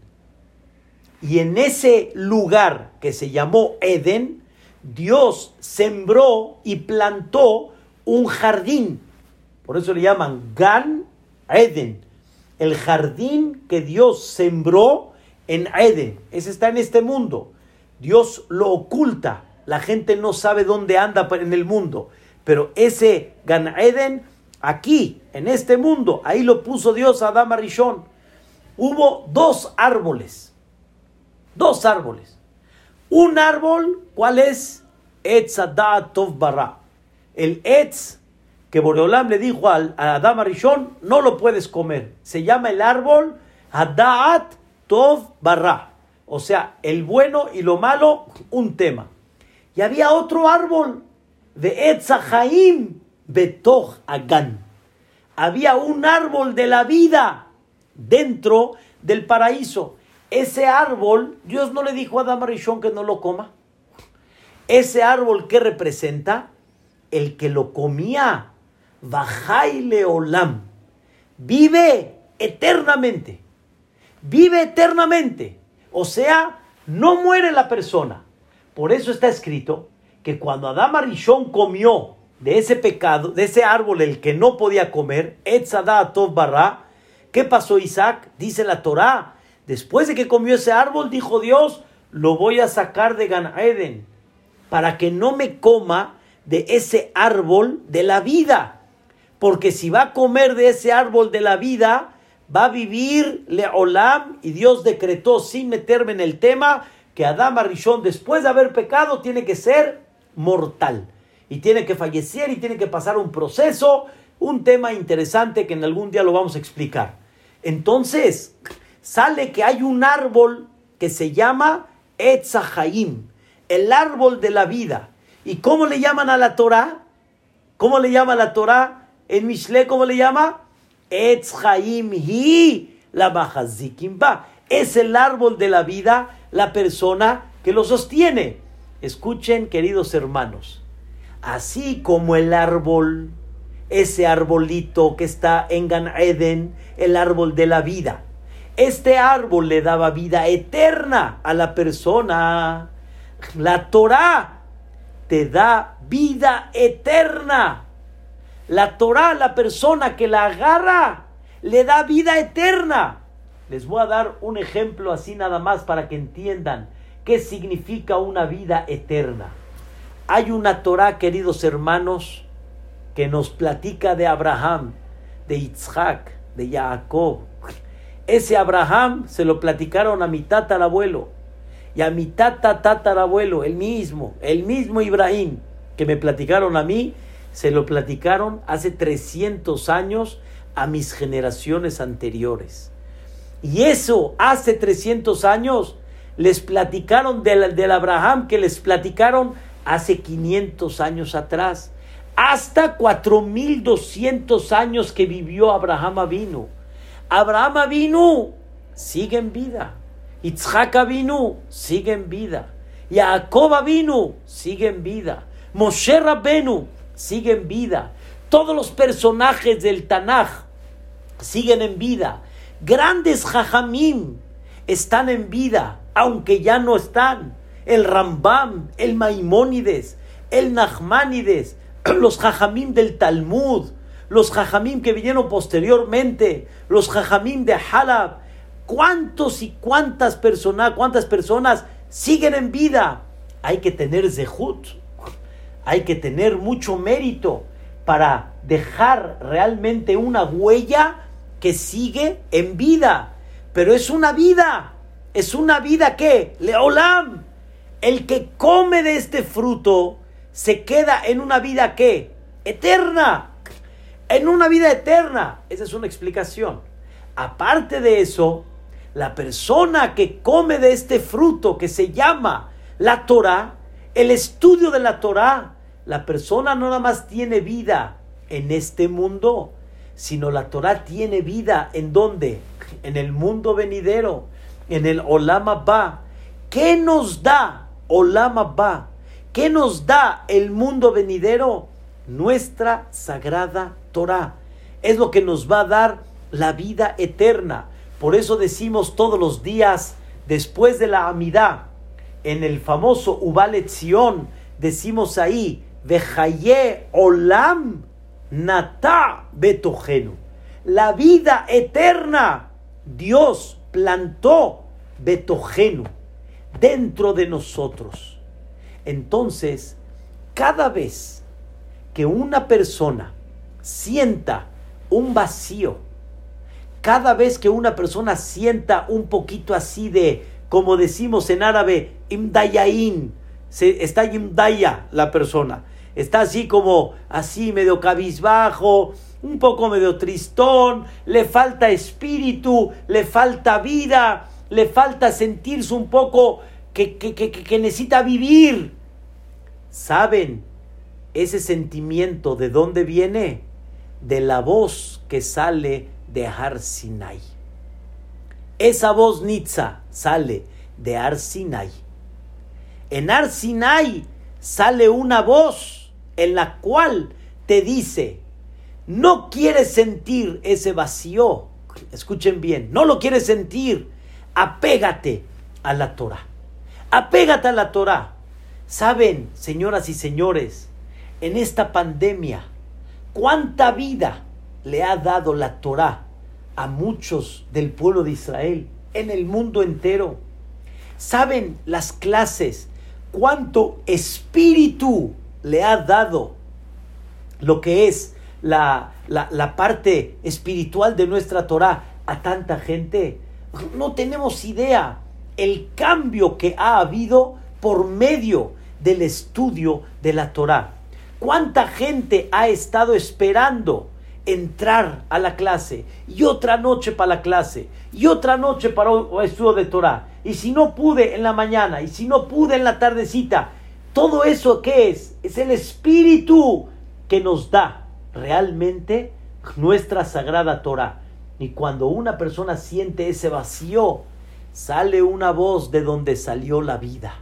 Speaker 1: Y en ese lugar que se llamó Eden, Dios sembró y plantó un jardín. Por eso le llaman Gan Eden. El jardín que Dios sembró en Eden. Ese está en este mundo. Dios lo oculta. La gente no sabe dónde anda en el mundo. Pero ese Gan Eden, aquí, en este mundo, ahí lo puso Dios a Adama Rishon. Hubo dos árboles. Dos árboles. Un árbol, ¿cuál es? Etz Tov Barra. El Etz que Boreolam le dijo al, a Adam Arishon, no lo puedes comer. Se llama el árbol Hadaat Tov Barra. O sea, el bueno y lo malo, un tema. Y había otro árbol de Etzahaim Betoch Agan. Había un árbol de la vida dentro del paraíso. Ese árbol, Dios no le dijo a Adam Arishon que no lo coma. Ese árbol que representa el que lo comía Bajaile Olam. Vive eternamente. Vive eternamente. O sea, no muere la persona. Por eso está escrito que cuando Adán Arishon comió de ese pecado, de ese árbol el que no podía comer, Etzadatov Barra, ¿qué pasó Isaac? Dice la Torá, después de que comió ese árbol, dijo Dios, lo voy a sacar de Gan Eden para que no me coma de ese árbol de la vida porque si va a comer de ese árbol de la vida, va a vivir Leolam, y Dios decretó, sin meterme en el tema, que Adán Arishon, después de haber pecado, tiene que ser mortal. Y tiene que fallecer y tiene que pasar un proceso, un tema interesante que en algún día lo vamos a explicar. Entonces, sale que hay un árbol que se llama Etzahaim, el árbol de la vida. ¿Y cómo le llaman a la Torah? ¿Cómo le llama la Torah? En Mishle, ¿cómo le llama? Etz Hi, la Ba. Es el árbol de la vida, la persona que lo sostiene. Escuchen, queridos hermanos, así como el árbol, ese arbolito que está en Gan Eden, el árbol de la vida. Este árbol le daba vida eterna a la persona. La Torah te da vida eterna. La Torah, la persona que la agarra, le da vida eterna. Les voy a dar un ejemplo así nada más para que entiendan qué significa una vida eterna. Hay una Torah, queridos hermanos, que nos platica de Abraham, de Isaac, de Jacob. Ese Abraham se lo platicaron a mi tatarabuelo y a mi tata tatarabuelo, el mismo, el mismo Ibrahim, que me platicaron a mí se lo platicaron hace 300 años a mis generaciones anteriores. Y eso hace 300 años les platicaron del, del Abraham que les platicaron hace 500 años atrás. Hasta 4200 años que vivió Abraham vino. Abraham vino, sigue en vida. Itzhak vino, sigue en vida. Jacob vino, sigue en vida. Moshe Rabbenu siguen en vida. Todos los personajes del Tanaj siguen en vida. Grandes Jajamim están en vida, aunque ya no están. El Rambam, el Maimónides, el Nachmanides, los Jajamim del Talmud, los Jajamim que vinieron posteriormente, los Jajamim de Halab. ¿Cuántos y cuántas personas, cuántas personas siguen en vida? Hay que tener zehut hay que tener mucho mérito para dejar realmente una huella que sigue en vida. Pero es una vida, es una vida que, Leolam, el que come de este fruto se queda en una vida que, eterna, en una vida eterna. Esa es una explicación. Aparte de eso, la persona que come de este fruto que se llama la Torah, El estudio de la Torah, la persona no nada más tiene vida en este mundo, sino la Torah tiene vida en dónde? En el mundo venidero, en el Olama Ba. ¿Qué nos da Olama Ba? ¿Qué nos da el mundo venidero? Nuestra sagrada Torah. Es lo que nos va a dar la vida eterna. Por eso decimos todos los días, después de la amidad, en el famoso Ubalet decimos ahí, Vejaye Olam Nata Betogenu. La vida eterna, Dios plantó Betogenu dentro de nosotros. Entonces, cada vez que una persona sienta un vacío, cada vez que una persona sienta un poquito así de, como decimos en árabe, imdayain, se, está imdaya la persona, está así como así medio cabizbajo, un poco medio tristón, le falta espíritu, le falta vida, le falta sentirse un poco que, que, que, que necesita vivir. ¿Saben ese sentimiento de dónde viene? De la voz que sale de Har Sinai. Esa voz Nitza sale de Har Sinai. En Har Sinai sale una voz en la cual te dice, no quieres sentir ese vacío, escuchen bien, no lo quieres sentir, apégate a la Torah. Apégate a la Torah. Saben, señoras y señores, en esta pandemia, cuánta vida le ha dado la Torah a muchos del pueblo de Israel en el mundo entero. Saben las clases cuánto espíritu le ha dado lo que es la, la, parte espiritual de nuestra Torah a tanta gente. No tenemos idea el cambio que ha habido por medio del estudio de la Torah. ¿Cuánta gente ha estado esperando entrar a la clase y otra noche para la clase y otra noche para el estudio de Torah? Y si no pude en la mañana y si no pude en la tardecita, todo eso que es, es el espíritu que nos da realmente nuestra sagrada Torah. Y cuando una persona siente ese vacío, sale una voz de donde salió la vida.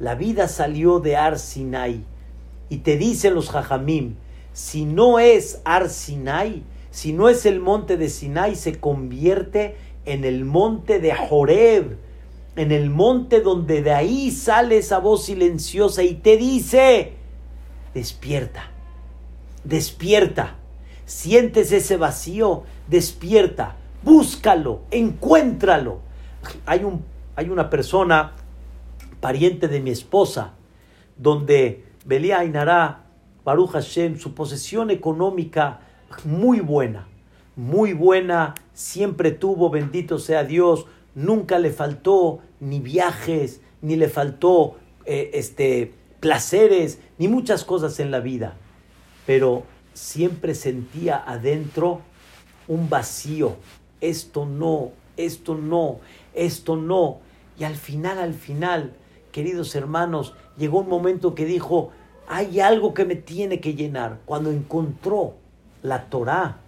Speaker 1: La vida salió de Ar Sinai. Y te dicen los Jajamim, si no es Ar Sinai, si no es el monte de Sinai, se convierte en el monte de Joreb, en el monte donde de ahí sale esa voz silenciosa y te dice, despierta, despierta, sientes ese vacío, despierta, búscalo, encuéntralo. Hay, un, hay una persona, pariente de mi esposa, donde Belia Ainara, Baruch Hashem, su posesión económica muy buena, muy buena, siempre tuvo, bendito sea Dios, nunca le faltó ni viajes, ni le faltó eh, este, placeres, ni muchas cosas en la vida, pero siempre sentía adentro un vacío, esto no, esto no, esto no, y al final, al final, queridos hermanos, llegó un momento que dijo, hay algo que me tiene que llenar. Cuando encontró la Torah,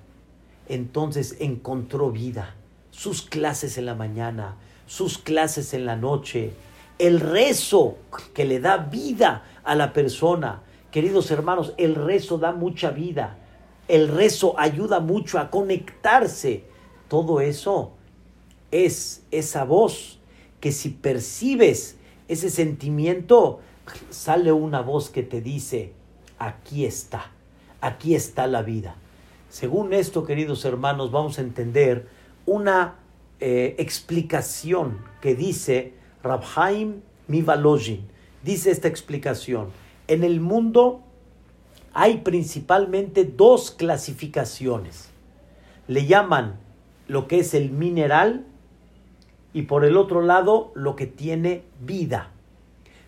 Speaker 1: entonces encontró vida. Sus clases en la mañana, sus clases en la noche, el rezo que le da vida a la persona. Queridos hermanos, el rezo da mucha vida. El rezo ayuda mucho a conectarse. Todo eso es esa voz que si percibes ese sentimiento, sale una voz que te dice, aquí está, aquí está la vida. Según esto, queridos hermanos, vamos a entender una eh, explicación que dice Rabhaim Mivalojin. Dice esta explicación, en el mundo hay principalmente dos clasificaciones. Le llaman lo que es el mineral y por el otro lado lo que tiene vida.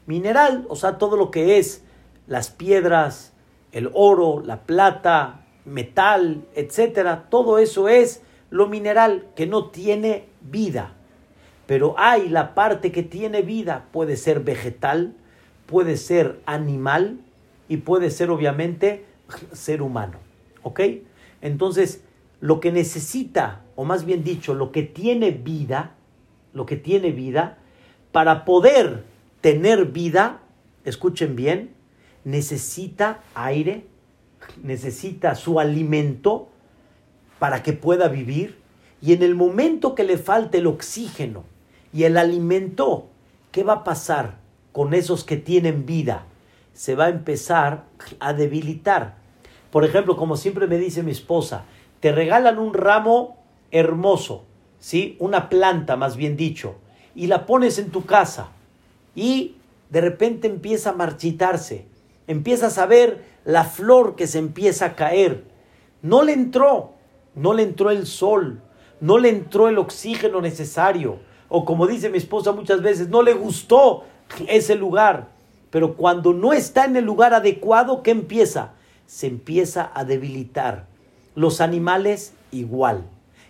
Speaker 1: Mineral, o sea, todo lo que es las piedras, el oro, la plata, metal, etcétera, todo eso es lo mineral que no tiene vida. Pero hay la parte que tiene vida, puede ser vegetal, puede ser animal y puede ser obviamente ser humano. ¿Ok? Entonces, lo que necesita, o más bien dicho, lo que tiene vida, lo que tiene vida, para poder tener vida, escuchen bien, necesita aire, necesita su alimento para que pueda vivir. Y en el momento que le falte el oxígeno y el alimento, ¿qué va a pasar con esos que tienen vida? Se va a empezar a debilitar. Por ejemplo, como siempre me dice mi esposa, te regalan un ramo hermoso, ¿sí? Una planta, más bien dicho, y la pones en tu casa y de repente empieza a marchitarse, empiezas a ver la flor que se empieza a caer. No le entró, no le entró el sol, no le entró el oxígeno necesario, o como dice mi esposa muchas veces, no le gustó ese lugar. Pero cuando no está en el lugar adecuado, ¿qué empieza? Se empieza a debilitar. Los animales igual.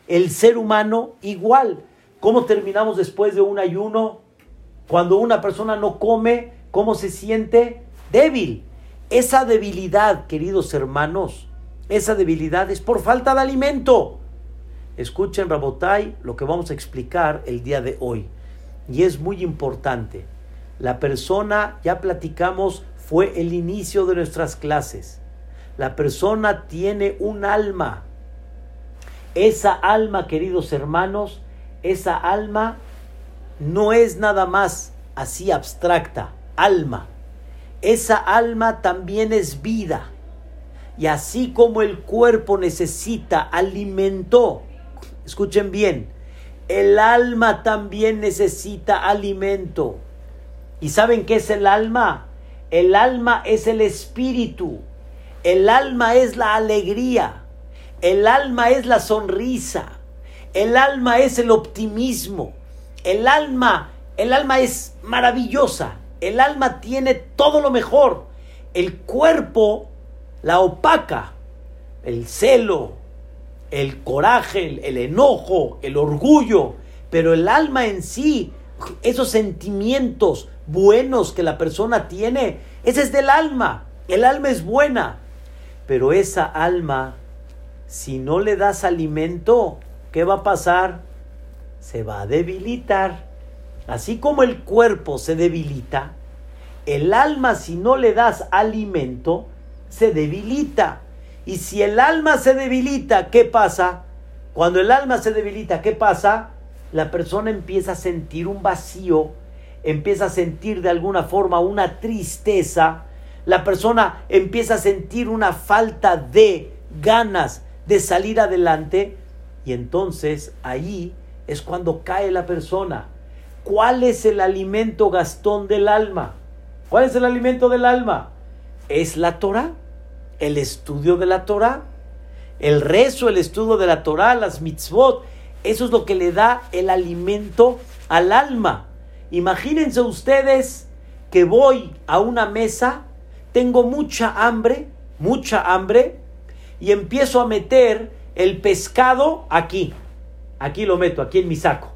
Speaker 1: El ser humano igual. ¿Cómo terminamos después de un ayuno? Cuando una persona no come, ¿cómo se siente? Débil. Esa debilidad, queridos hermanos, esa debilidad es por falta de alimento. Escuchen, Rabotai, lo que vamos a explicar el día de hoy. Y es muy importante. La persona, ya platicamos, fue el inicio de nuestras clases. La persona tiene un alma. Esa alma, queridos hermanos, esa alma no es nada más así abstracta, alma. Esa alma también es vida. Y así como el cuerpo necesita alimento, escuchen bien, el alma también necesita alimento. ¿Y saben qué es el alma? El alma es el espíritu. El alma es la alegría. El alma es la sonrisa. El alma es el optimismo. El alma, el alma es maravillosa. El alma tiene todo lo mejor. El cuerpo la opaca. El celo, el coraje, el, enojo, el orgullo. Pero el alma en sí, esos sentimientos buenos que la persona tiene, ese es del alma. El alma es buena. Pero esa alma, si no le das alimento, ¿qué va a pasar? Se va a debilitar. Así como el cuerpo se debilita, el alma si no le das alimento, se debilita. Y si el alma se debilita, ¿qué pasa? Cuando el alma se debilita, ¿qué pasa? La persona empieza a sentir un vacío, empieza a sentir de alguna forma una tristeza, la persona empieza a sentir una falta de ganas de salir adelante y entonces ahí es cuando cae la persona. ¿Cuál es el alimento gastón del alma? ¿Cuál es el alimento del alma? Es la Torah, el estudio de la Torah, el rezo, el estudio de la Torah, las mitzvot. Eso es lo que le da el alimento al alma. Imagínense ustedes que voy a una mesa tengo mucha hambre, mucha hambre, y empiezo a meter el pescado aquí. Aquí lo meto, aquí en mi saco.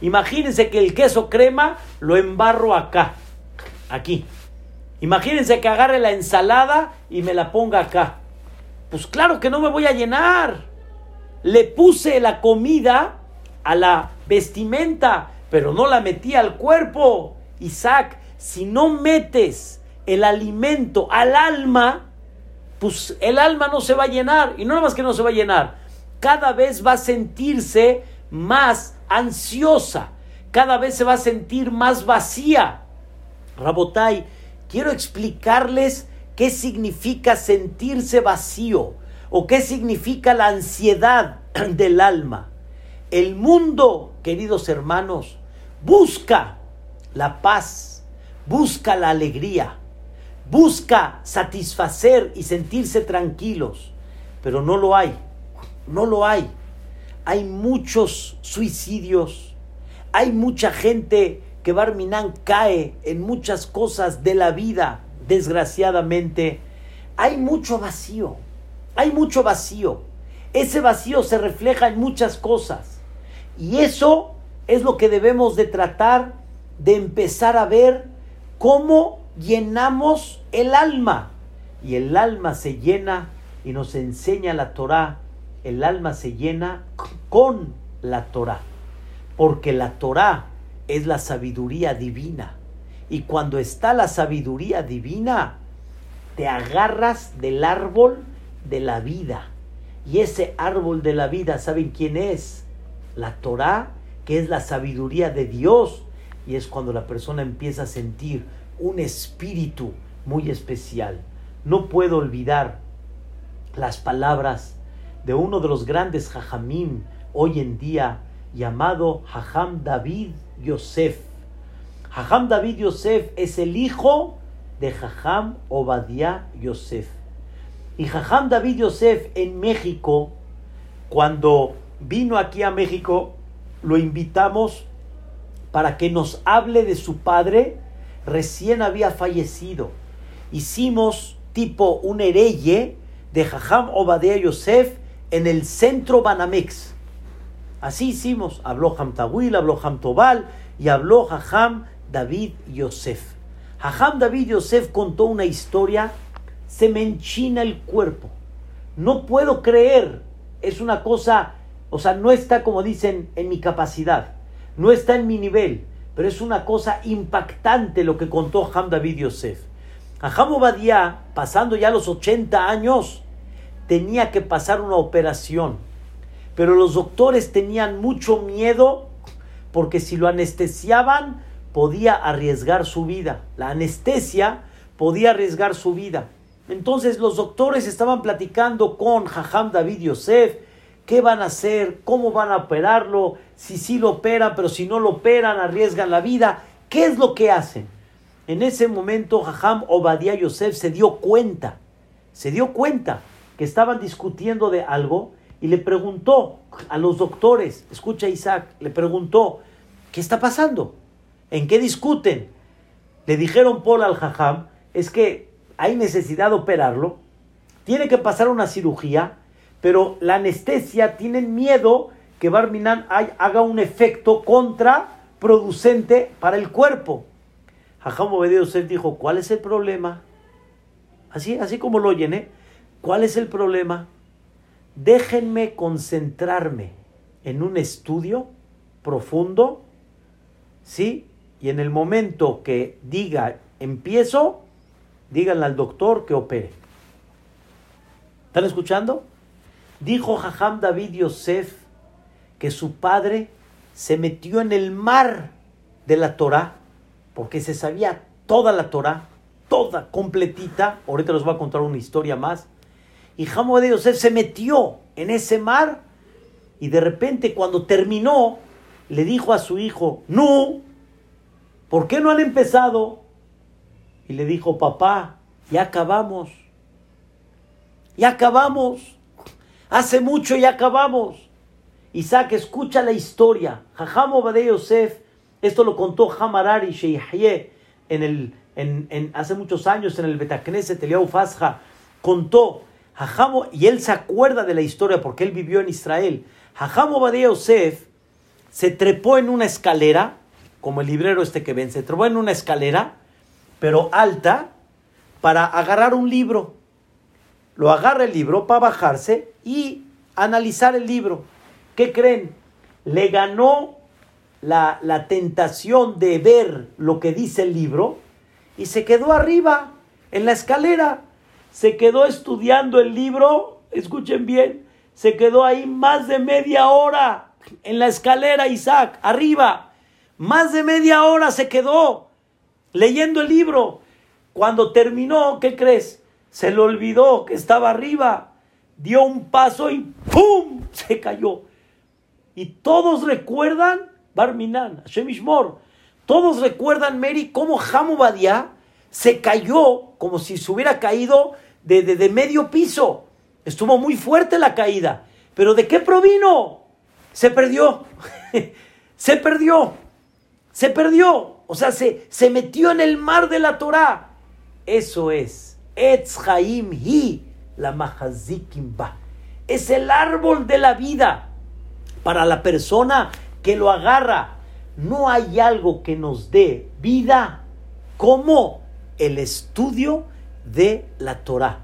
Speaker 1: Imagínense que el queso crema lo embarro acá, aquí. Imagínense que agarre la ensalada y me la ponga acá. Pues claro que no me voy a llenar. Le puse la comida a la vestimenta, pero no la metí al cuerpo. Isaac, si no metes el alimento al alma, pues el alma no se va a llenar. Y no nada más que no se va a llenar, cada vez va a sentirse más ansiosa, cada vez se va a sentir más vacía. Rabotai, quiero explicarles qué significa sentirse vacío o qué significa la ansiedad del alma. El mundo, queridos hermanos, busca la paz, busca la alegría, busca satisfacer y sentirse tranquilos, pero no lo hay, no lo hay. Hay muchos suicidios, hay mucha gente que Barminan cae en muchas cosas de la vida, desgraciadamente. Hay mucho vacío, hay mucho vacío. Ese vacío se refleja en muchas cosas. Y eso es lo que debemos de tratar de empezar a ver cómo llenamos el alma. Y el alma se llena y nos enseña la Torah. El alma se llena con la Torah. Porque la Torah es la sabiduría divina. Y cuando está la sabiduría divina, te agarras del árbol de la vida. Y ese árbol de la vida, ¿saben quién es? La Torah, que es la sabiduría de Dios. Y es cuando la persona empieza a sentir un espíritu muy especial. No puedo olvidar las palabras de uno de los grandes jajamim hoy en día, llamado Jajam David Yosef. Jajam David Yosef es el hijo de Jajam Obadiah Yosef. Y Jajam David Yosef en México, cuando vino aquí a México, lo invitamos para que nos hable de su padre, recién había fallecido. Hicimos tipo un hereye de Jajam Obadiah Yosef en el centro Banamex. Así hicimos. Habló Ham Tawil, habló Ham Tobal y habló Jajam David Yosef. Jajam David Yosef contó una historia, se me enchina el cuerpo. No puedo creer, es una cosa, o sea, no está como dicen en mi capacidad, no está en mi nivel, pero es una cosa impactante lo que contó Jajam David Yosef. Jajam Obadiah, pasando ya los 80 años, tenía que pasar una operación, pero los doctores tenían mucho miedo porque si lo anestesiaban podía arriesgar su vida. La anestesia podía arriesgar su vida. Entonces los doctores estaban platicando con Jajam David Yosef, qué van a hacer, cómo van a operarlo, si sí lo operan, pero si no lo operan, arriesgan la vida. ¿Qué es lo que hacen? En ese momento Jajam Obadiah Yosef se dio cuenta, se dio cuenta que estaban discutiendo de algo y le preguntó a los doctores, escucha Isaac, le preguntó, ¿qué está pasando? ¿En qué discuten? Le dijeron Paul al Jajam, es que hay necesidad de operarlo, tiene que pasar una cirugía, pero la anestesia tienen miedo que Barminan haga un efecto contraproducente para el cuerpo. Jajam Obedeo dijo, ¿cuál es el problema? Así, así como lo oyen, ¿eh? ¿Cuál es el problema? Déjenme concentrarme en un estudio profundo, ¿sí? Y en el momento que diga empiezo, díganle al doctor que opere. ¿Están escuchando? Dijo Jajam David Yosef que su padre se metió en el mar de la Torah porque se sabía toda la Torah, toda, completita. Ahorita les voy a contar una historia más. Y Jajam de Yosef se metió en ese mar y de repente cuando terminó le dijo a su hijo, no, ¿por qué no han empezado? Y le dijo, papá, ya acabamos. Ya acabamos. Hace mucho ya acabamos. Isaac, escucha la historia. Jajam Obadei Yosef, esto lo contó Hamarari Sheihye en el, en, hace muchos años en el Betacneset, Eliau contó, Y él se acuerda de la historia porque él vivió en Israel. Jajam Obadei Yosef se trepó en una escalera, como el librero este que ven, se trepó en una escalera, pero alta, para agarrar un libro. Lo agarra el libro para bajarse y analizar el libro. ¿Qué creen? Le ganó la, la tentación de ver lo que dice el libro y se quedó arriba, en la escalera. Se quedó estudiando el libro, escuchen bien, se quedó ahí más de media hora en la escalera, Isaac, arriba. Más de media hora se quedó leyendo el libro. Cuando terminó, ¿qué crees? Se le olvidó que estaba arriba. Dio un paso y ¡pum! se cayó. Y todos recuerdan, Barminan, Shemishmor, todos recuerdan, Mary, cómo Badia se cayó como si se hubiera caído de, de medio piso. Estuvo muy fuerte la caída. ¿Pero de qué provino? se perdió. se perdió. Se perdió. O sea, se, se metió en el mar de la Torah. Eso es. Etz Hi, la Mahazikim Es el árbol de la vida. Para la persona que lo agarra. No hay algo que nos dé vida como el estudio de la Torah.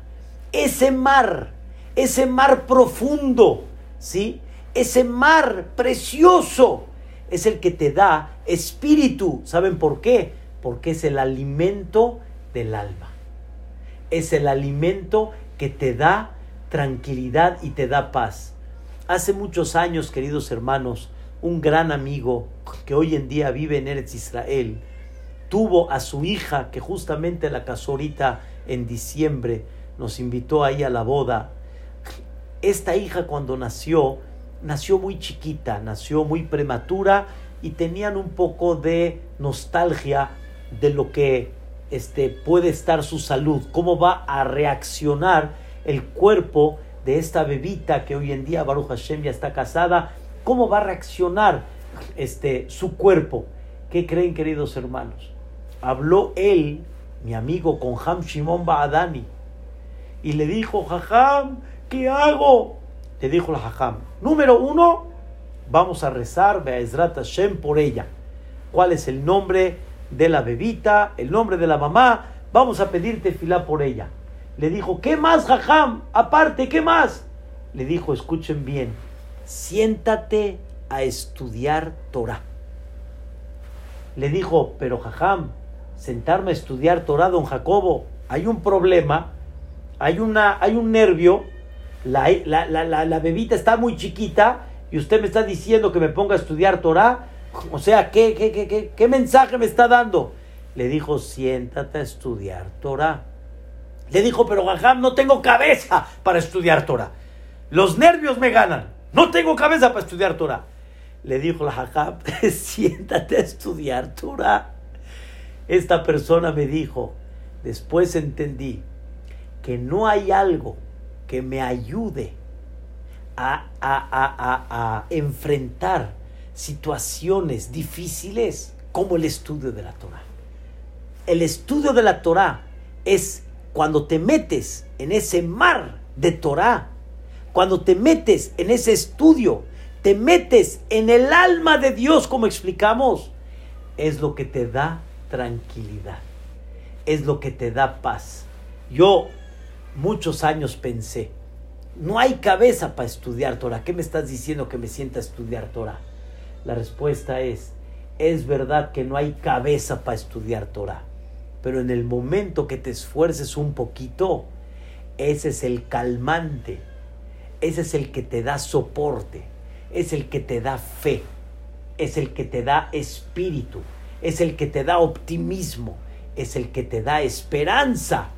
Speaker 1: Ese mar, ese mar profundo, ¿sí? Ese mar precioso es el que te da espíritu. ¿Saben por qué? Porque es el alimento del alma. Es el alimento que te da tranquilidad y te da paz. Hace muchos años, queridos hermanos, un gran amigo que hoy en día vive en Eretz Israel, tuvo a su hija que justamente la casó ahorita en diciembre, nos invitó ahí a la boda. Esta hija cuando nació, nació muy chiquita, nació muy prematura y tenían un poco de nostalgia de lo que este, puede estar su salud, cómo va a reaccionar el cuerpo de esta bebita que hoy en día Baruch Hashem ya está casada, cómo va a reaccionar este, su cuerpo. ¿Qué creen, queridos hermanos? Habló él, mi amigo, con Ham Shimon Baadani y le dijo, Jajam, ¿qué hago? Le dijo la Jajam, número uno, vamos a rezar Be'ezrat Hashem por ella. ¿Cuál es el nombre de la bebita? El nombre de la mamá. Vamos a pedirte filá por ella. Le dijo, ¿qué más, Jajam? Aparte, ¿qué más? Le dijo, escuchen bien, siéntate a estudiar Torah. Le dijo, pero Jajam, sentarme a estudiar Torah, don Jacobo, hay un problema, hay, una, hay un nervio, la, la, la, la, bebita está muy chiquita y usted me está diciendo que me ponga a estudiar Torah. O sea, ¿qué, qué, qué, qué mensaje me está dando? Le dijo, siéntate a estudiar Torah. Le dijo, pero Jajam, no tengo cabeza para estudiar Torah. Los nervios me ganan. No tengo cabeza para estudiar Torah. Le dijo la siéntate a estudiar Torah. Esta persona me dijo, después entendí que no hay algo que me ayude a, a enfrentar situaciones difíciles como el estudio de la Torah. El estudio de la Torah es cuando te metes en ese mar de Torah, cuando te metes en ese estudio, te metes en el alma de Dios, como explicamos, es lo que te da tranquilidad, es lo que te da paz. Yo muchos años pensé, no hay cabeza para estudiar Torah. ¿Qué me estás diciendo que me sienta a estudiar Torah? La respuesta es, es verdad que no hay cabeza para estudiar Torah pero en el momento que te esfuerces un poquito, ese es el calmante, ese es el que te da soporte, es el que te da fe, es el que te da espíritu, es el que te da optimismo, es el que te da esperanza.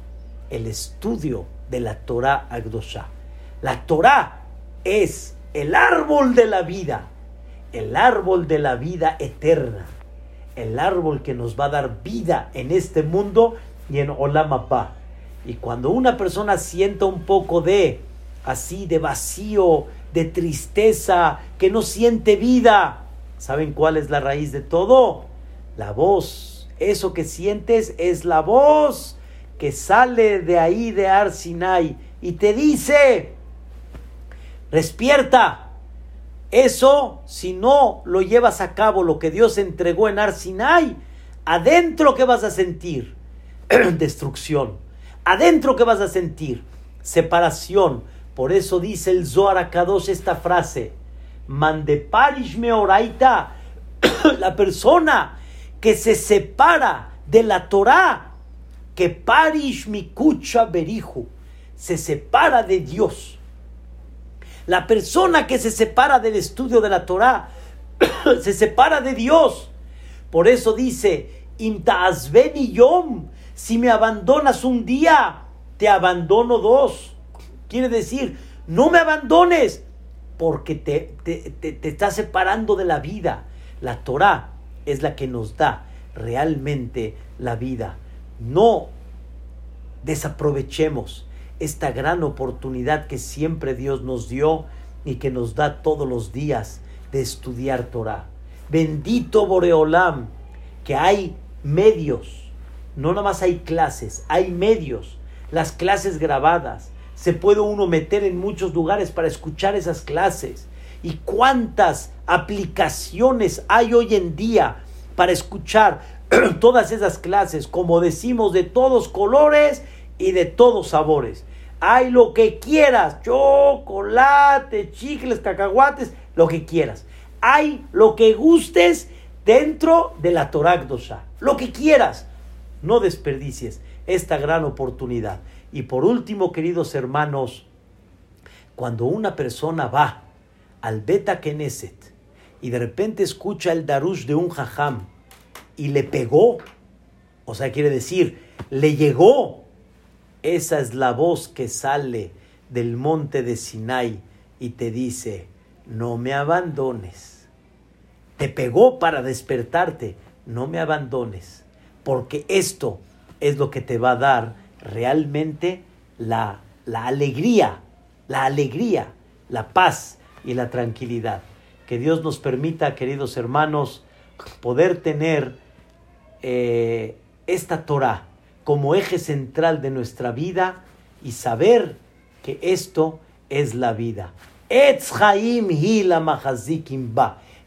Speaker 1: El estudio de la Torah Agdosha. La Torah es el árbol de la vida, el árbol de la vida eterna el árbol que nos va a dar vida en este mundo y en Olam Y cuando una persona sienta un poco de así de vacío, de tristeza, que no siente vida, ¿saben cuál es la raíz de todo? La voz. Eso que sientes es la voz que sale de ahí de Arsinai y te dice, despierta, eso, si no lo llevas a cabo, lo que Dios entregó en Arsinai, adentro que vas a sentir destrucción, adentro que vas a sentir separación. Por eso dice el Zohar esta frase, Mandeparish oraita, la persona que se separa de la Torah, que parish mikucha beriju, se separa de Dios la persona que se separa del estudio de la Torah se separa de Dios. Por eso dice, y yom, si me abandonas un día, te abandono dos. Quiere decir, no me abandones, porque te, te, te, estás separando de la vida. La Torah es la que nos da realmente la vida. No desaprovechemos esta gran oportunidad que siempre Dios nos dio y que nos da todos los días de estudiar Torah. Bendito Boreolam, que hay medios, no nada más hay clases, hay medios, las clases grabadas. Se puede uno meter en muchos lugares para escuchar esas clases. ¿Y cuántas aplicaciones hay hoy en día para escuchar todas esas clases, como decimos, de todos colores y de todos sabores. Hay lo que quieras, chocolate, chicles, cacahuates, lo que quieras. Hay lo que gustes dentro de la Torah Dosha. Lo que quieras. No desperdicies esta gran oportunidad. Y por último, queridos hermanos, cuando una persona va al Beta Knesset y de repente escucha el darush de un jajam y le pegó, o sea, quiere decir, le llegó, esa es la voz que sale del monte de Sinai y te dice, no me abandones. Te pegó para despertarte, no me abandones, porque esto es lo que te va a dar realmente la, la alegría, la alegría, la paz y la tranquilidad. Que Dios nos permita, queridos hermanos, poder tener eh, esta Torah como eje central de nuestra vida y saber que esto es la vida.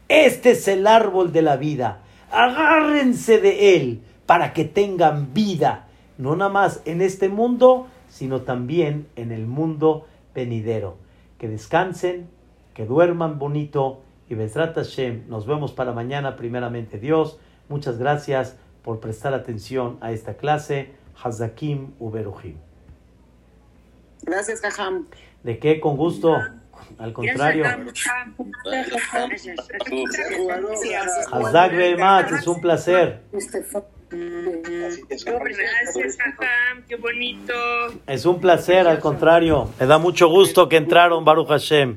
Speaker 1: Este es el árbol de la vida. Agárrense de él para que tengan vida, no nada más en este mundo, sino también en el mundo venidero. Que descansen, que duerman bonito y Besrat Hashem. Nos vemos para mañana, primeramente Dios. Muchas gracias por prestar atención a esta clase. Hazakim Uberuhim.
Speaker 2: Gracias, Jajam.
Speaker 1: ¿De qué? Con gusto. Al contrario. Hazak es un placer.
Speaker 2: Gracias, Jajam, qué bonito.
Speaker 1: Es un placer, al contrario. Me da mucho gusto que entraron, Baruch Hashem.